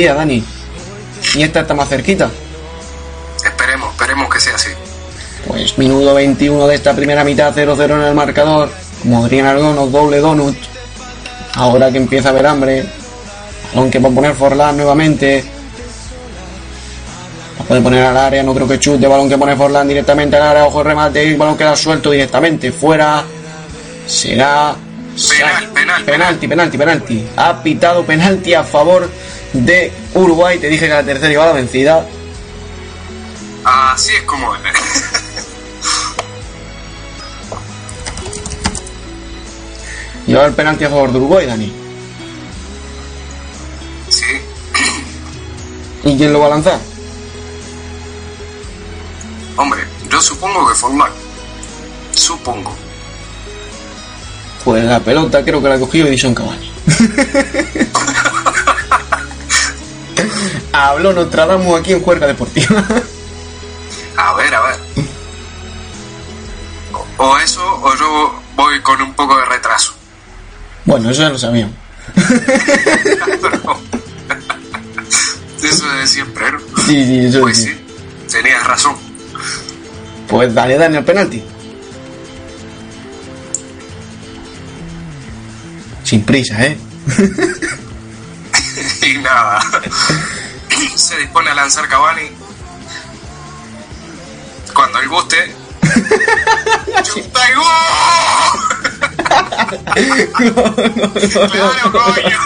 Día, Dani. ¿Y esta está más cerquita? Esperemos, esperemos que sea así. Pues minuto 21 de esta primera mitad, 0-0 en el marcador. Como dirían algunos, doble donut. Ahora que empieza a haber hambre. Balón que va a poner Forlán nuevamente. La puede poner al área, no creo que chute. Balón que pone Forlán directamente al área. Ojo el remate. Y balón queda suelto directamente. Fuera. Será. Penal, penal, penalti, penalti, penalti. Ha pitado penalti a favor de Uruguay. Te dije que la tercera iba a la vencida. Así es como es. Y ahora el penalti a favor de Uruguay, Dani. Sí. ¿Y quién lo va a lanzar? Hombre, yo supongo que Forlán. Supongo. Pues la pelota creo que la cogió Edison Cavani. Habló Nostradamus aquí en Juerga Deportiva. A ver, a ver. O, o eso, o yo voy con un poco de retraso. bueno, eso ya lo sabíamos. Eso de siempre, ¿no? Sí, sí, eso Pues sí. sí, tenías razón. Pues dale, Dani, el penalti. Sin prisa, ¿eh? Y nada. Se dispone a lanzar Cavani. Cuando él guste. ¡Chuta y gol! ¡Claro, coño!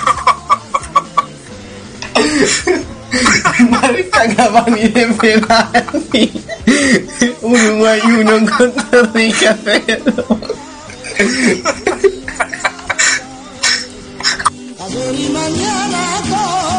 Marca Cavani de penalti. Uruguay 1 Costa Rica 0. sol y mañana